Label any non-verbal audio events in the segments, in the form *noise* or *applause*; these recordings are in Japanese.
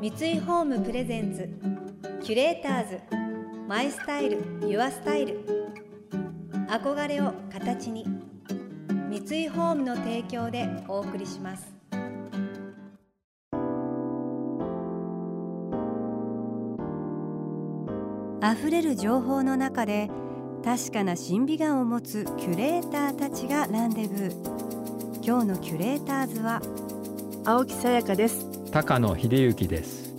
三井ホームプレゼンツキュレーターズマイスタイルユアスタイル。憧れを形に三井ホームの提供でお送りします。溢れる情報の中で確かな審美眼を持つキュレーターたちがランデブー。今日のキュレーターズは青木さやかです。高野秀幸です。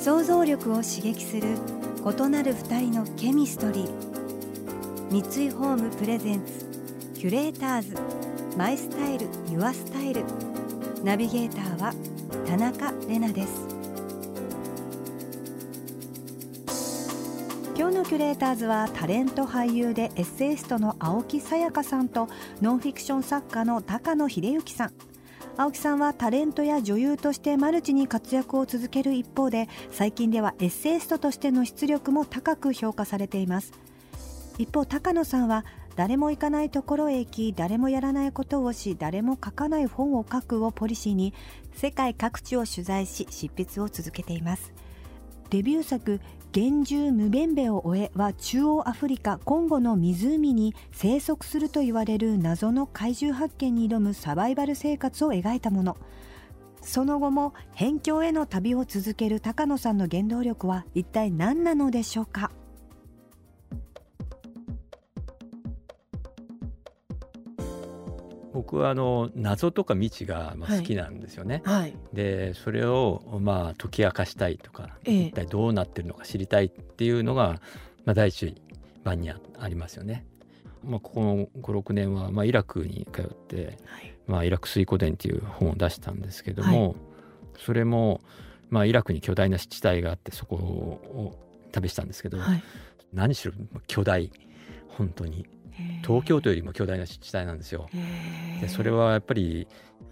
想像力を刺激する異なる二人のケミストリー。三井ホームプレゼンツキュレーターズ。マイスタイルユアスタイル。ナビゲーターは田中れなです。今日のキュレーターズはタレント俳優でエッセイストの青木さやかさんとノンフィクション作家の高野秀幸さん。青木さんはタレントや女優としてマルチに活躍を続ける一方で最近ではエッセイストとしての出力も高く評価されています。一方高野さんは誰も行かないところへ行き誰もやらないことをし誰も書かない本を書くをポリシーに世界各地を取材し執筆を続けています。デビュー作厳重無弁べを終えは中央アフリカコンゴの湖に生息すると言われる謎の怪獣発見に挑むサバイバル生活を描いたもの。その後も辺境への旅を続ける高野さんの原動力は一体何なのでしょうか？僕はあの謎とか未知がまあ好きなんですよね。はい。はい、でそれをまあ解き明かしたいとか、ええ、一体どうなってるのか知りたいっていうのが、まあ、第一番にありますよね。まあ、ここの56年は、まあ、イラクに通って「はい、まあ、イラク水湖伝」っていう本を出したんですけども、それも、まあ、イラクに巨大な湿地帯があってそこを旅したんですけど、何しろ巨大。本当に東京都よりも巨大な湿地帯なんですよ。でそれはやっぱり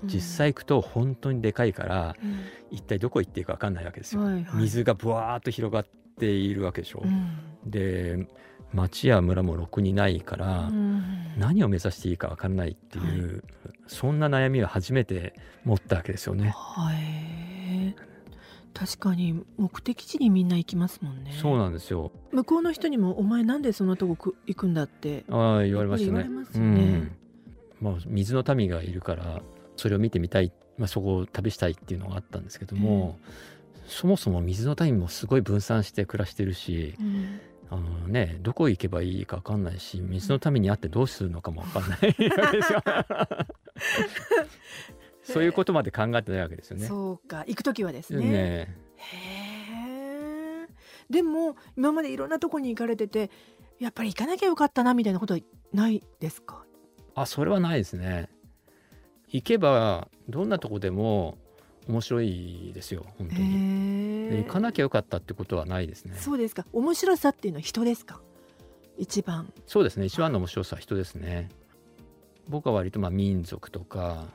実際行くと本当にでかいから、うん、一体どこ行っていいか分かんないわけですよ。はいはい、水がぶわーっと広がっているわけでしょ。うん、で町や村もろくにないから、うん、何を目指していいか分からないっていう、はい、そんな悩みを初めて持ったわけですよね。はい確かに目的地にみんな行きますもんね。そうなんですよ。向こうの人にもお前なんでそんなとこ行くんだって。ああ言われましたね、ね、うん、まあ水の民がいるからそれを見てみたい、まあ、そこを旅したいっていうのがあったんですけども、えー、そもそも水の民もすごい分散して暮らしてるし、うん、あのね、どこ行けばいいか分かんないし水の民に会ってどうするのかも分かんないわけですよ。*laughs* そういうことまで考えてないわけですよね。そうか行く時はですね。ねへでも今までいろんなとこに行かれててやっぱり行かなきゃよかったなみたいなことはないですか？あそれはないですね。行けばどんなとこでも面白いですよ本当に。行かなきゃよかったってことはないですね。そうですか面白さっていうのは人ですか？一番そうですね一番の面白さは人ですね。僕は割とまあ民族とか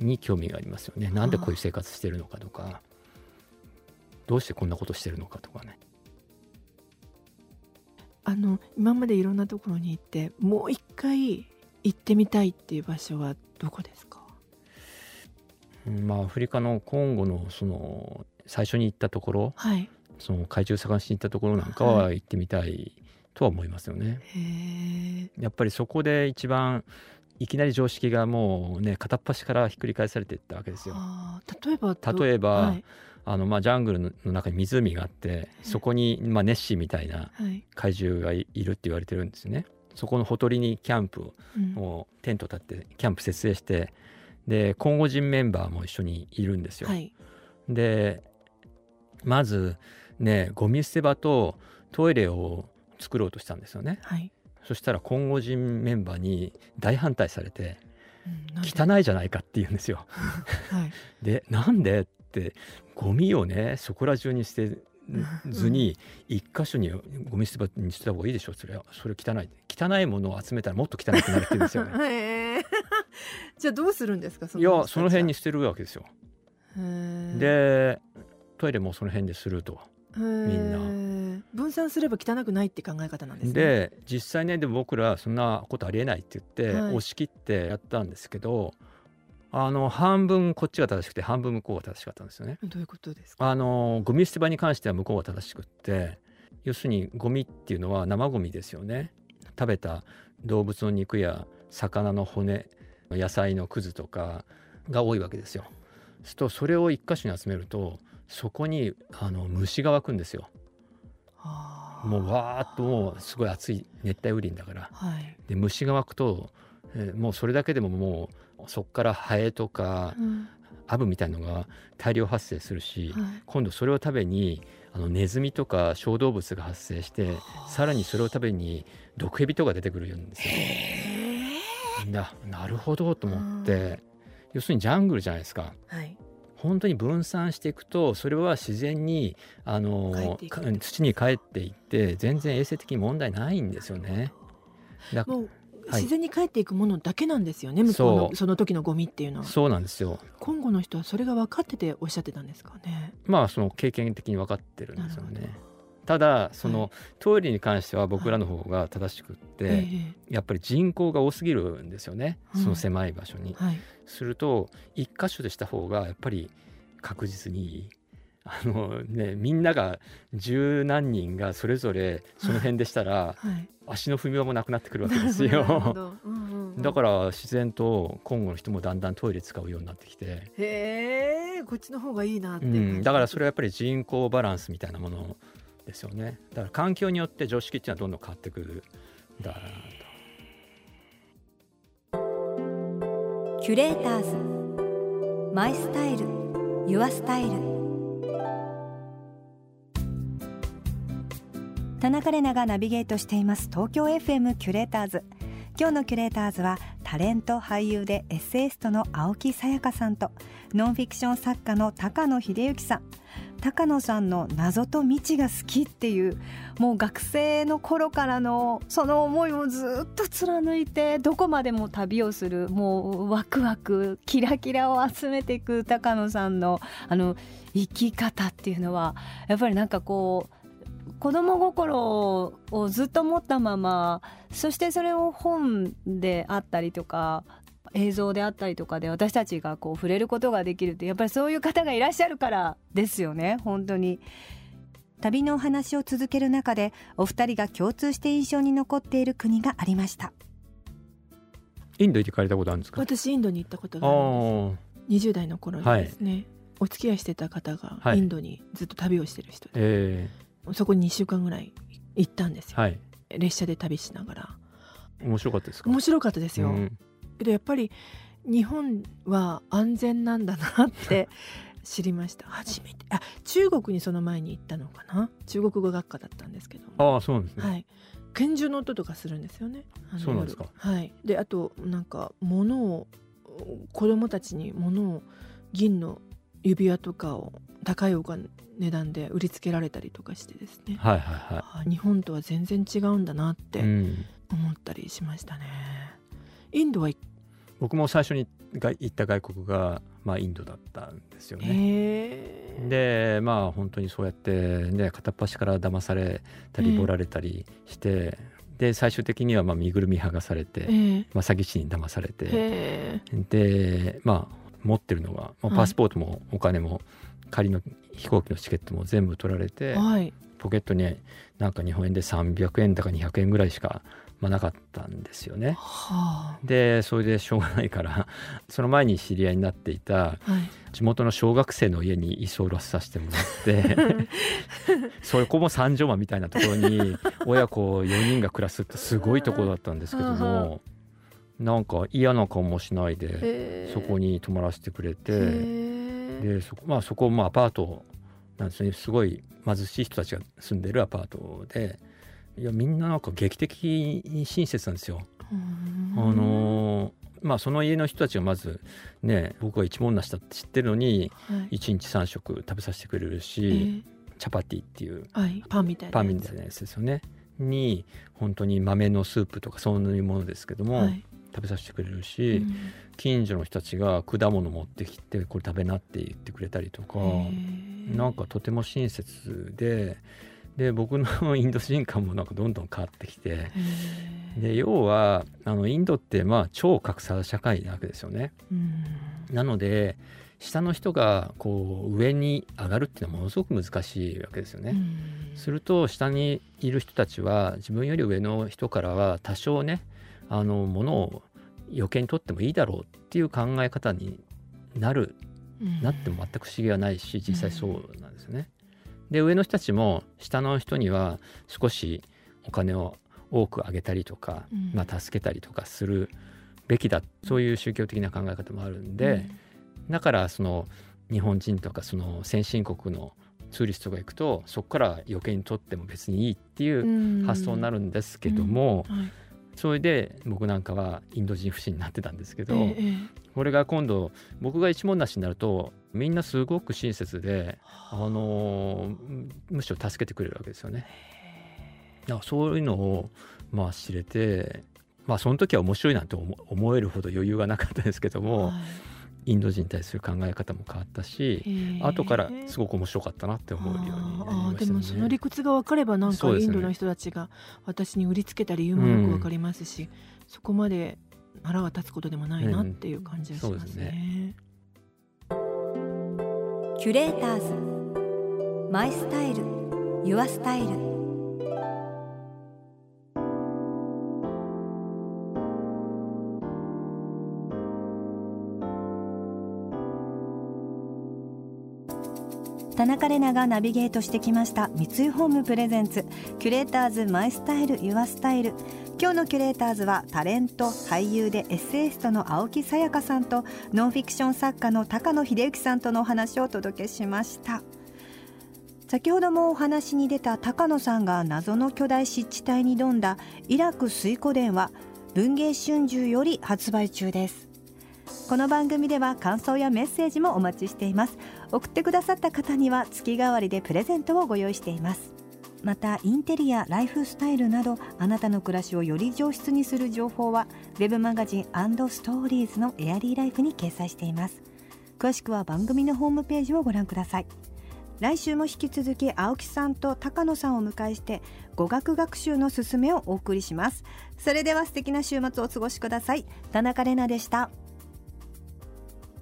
に興味がありますよね。なんでこういう生活してるのかとか、どうしてこんなことしてるのかとかね。あの今までいろんなところに行ってもう一回行ってみたいっていう場所はどこですか、まあ、アフリカのコンゴのその最初に行ったところ、はい、その海中探しに行ったところなんかは行ってみたいとは思いますよね。はい、やっぱりそこで一番いきなり常識がもうね片っ端からひっくり返されていったわけですよ。例えば例えば、はい、あのまあジャングルの中に湖があってそこにまあネッシーみたいな怪獣がいるって言われてるんですね。そこのほとりにキャンプを、テント立ってキャンプ設営してでコンゴ人メンバーも一緒にいるんですよ。はい、でまずねゴミ捨て場とトイレを作ろうとしたんですよね。はいそしたら今後人メンバーに大反対されて、うん、汚いじゃないかって言うんですよ。*laughs* はい、*laughs* でなんでってゴミをねそこら中に捨てずに一箇所にゴミ捨て場に捨てた方がいいでしょそれはそれ汚い。汚いものを集めたらもっと汚くなるって言うんですよね。*laughs* じゃあどうするんですかいやその辺に捨てるわけですよ。でトイレもその辺ですると。みんな分散すれば汚くないって考え方なんですねで実際ねでも僕らそんなことありえないって言って、はい、押し切ってやったんですけどあの半分こっちが正しくて半分向こうが正しかったんですよね。どういうことですか？あのゴミ捨て場に関しては向こうが正しくって要するにゴミっていうのは生ゴミですよね。食べた動物の肉や魚の骨野菜のくずとかが多いわけですよ。するとそれを一箇所に集めるとそこにあの虫が湧くんですよ。もうわーっともうすごい暑い熱帯雨林だから。はい。で虫が湧くと、えーもうそれだけでももうそこからハエとかうん。アブみたいのが大量発生するし、はい。今度それを食べにあのネズミとか小動物が発生してさらにそれを食べに毒蛇とか出てくるんですよ。ななるほどと思って。要するにジャングルじゃないですか。はい本当に分散していくとそれは自然にあの土に帰っていって全然衛生的に問題ないんですよね。だも自然に帰っていくものだけなんですよね、向こうそのうその時のゴミっていうのはそうなんですよ。コンゴの人はそれが分かってておっしゃってたんですかね？まあその経験的に分かってるんですよね。ただその、はいトイレに関しては僕らの方が正しくって、えやっぱり人口が多すぎるんですよね、うんその狭い場所にえ。はいすると一箇所でした方がやっぱり確実にいい。あのね、みんなが十何人がそれぞれその辺でしたらはい。足の踏み場もなくなってくるわけですよ。*laughs* ど。うんうんうん。だから自然と今後の人もだんだんトイレ使うようになってきて、へえこっちの方がいいなってうん、だからそれはやっぱり人口バランスみたいなものですよね。だから環境によって常識っていうのはどんどん変わってくるんだキュレーターズ。マイスタイル。ユアスタイル。田中れながナビゲートしています。東京 FM キュレーターズ。今日のキュレーターズはタレント俳優でエッセイストの青木さやかさんとノンフィクション作家の高野秀幸さん。高野さんの謎と未知が好きっていうもう学生の頃からのその思いをずっと貫いてどこまでも旅をするもうワクワクキラキラを集めていく高野さんのあの生き方っていうのはやっぱりなんかこう子供心をずっと持ったままそしてそれを本であったりとか映像であったりとかで私たちがこう触れることができるってやっぱりそういう方がいらっしゃるからですよね。本当に。旅のお話を続ける中でお二人が共通して印象に残っている国がありました。インド行かれたことあるんですか？私インドに行ったことあがあるんですー20代の頃にですね、お付き合いしてた方がはい。インドにずっと旅をしてる人で、えそこに2週間ぐらい行ったんですよ、ーはい。列車で旅しながら。面白かったですか？面白かったですよ、うんけどやっぱり日本は安全なんだなって *laughs* 知りました。初めて。あ中国にその前に行ったのかな？中国語学科だったんですけども。ああそうなんですね、はい。拳銃の音とかするんですよね。そうなんですか。夜はい。であとなんか物を子供たちに物を銀の指輪とかを高いお金値段で売りつけられたりとかしてですね、はいはいはあ日本とは全然違うんだなっい、てうん、思ったりしましたね、インドは行僕も最初にが行った外国が、まあ、インドだったんですよね。でまあ本当にそうやってね片っ端から騙されたりええボられたりして、で最終的にはまあ身ぐるみ剥がされて、ええ。まあ、詐欺師に騙されて。でまあ持ってるのが、まあ、はい。パスポートもお金も仮の飛行機のチケットも全部取られて、はい。ポケットになんか日本円で300円だか200円ぐらいしか、まあ、なかったんですよね。はでそれでしょうがないから *laughs* その前に知り合いになっていたあはい。地元の小学生の家に居候させてもらって *laughs* そこも三条間みたいなところに親子4人が暮らすってすごいところだったんですけどもなんか嫌な顔もしないでそこに泊まらせてくれへてえ。でそこ,、まあ、そこもアパートなんですね。すごい貧しい人たちが住んでるアパートでいやみんななんか劇的に親切なんですよ。あのーまあその家の人たちがまずね僕が一文なしだって知ってるのにはい。1日3食食べさせてくれるえし、えチャパティっていうはい。パンみたいなパンみたいなやつですよね。に本当に豆のスープとかそういうものですけども、はい。食べさせてくれるうし、ん。近所の人たちが果物持ってきてこれ食べなって言ってくれたりとか、へえ。なんかとても親切でで僕の *laughs* インド人感もなんかどんどん変わってきてで要はあのインドってまあ超格差社会なわけですよね。うんなので下の人がこう上に上がるっていうのはものすごく難しいわけですよね。すると下にいる人たちは自分より上の人からは多少ねあのものを余計に取ってもいいだろうっていう考え方になる、なっても全く不思議はないし実際そうなんですよね。で上の人たちも下の人には少しお金を多くあげたりとか、まあ、助けたりとかするべきだそういう宗教的な考え方もあるんで、だからその日本人とかその先進国のツーリストが行くとそこから余計に取っても別にいいっていう発想になるんですけども、それで僕なんかはインド人不信になってたんですけど、これが今度僕が一文無しになるとみんなすごく親切で、あ。のむしろ助けてくれるわけですよね。だからそういうのをまあ知れてまあその時は面白いなんて思えるほど余裕がなかったですけども、はい、インド人に対する考え方も変わったし後からすごく面白かったなって思うようになりました、ね、でもその理屈が分かればなんかインドの人たちが私に売りつけた理由もよく分かりますし、うん、そこまで腹が立つことでもないなっていう感じがしますね。うん、キュレーターズ。マイスタイルユアスタイル。田中玲奈がナビゲートしてきました。三井ホームプレゼンツ。キュレーターズマイスタイルユアスタイル。今日のキュレーターズはタレント俳優でエッセイストの青木さやかさんとノンフィクション作家の高野秀幸さんとのお話をお届けしました。先ほどもお話に出た高野さんが謎の巨大湿地帯に挑んだイラク水湖伝は文藝春秋より発売中です。この番組では感想やメッセージもお待ちしています。送ってくださった方には月替わりでプレゼントをご用意しています。またインテリアライフスタイルなどあなたの暮らしをより上質にする情報は web マガジンストーリーズのエアリーライフに掲載しています。詳しくは番組のホームページをご覧ください。来週も引き続き青木さんと高野さんをお迎えして語学学習のすすめをお送りします。それでは素敵な週末をお過ごしください。田中れなでした。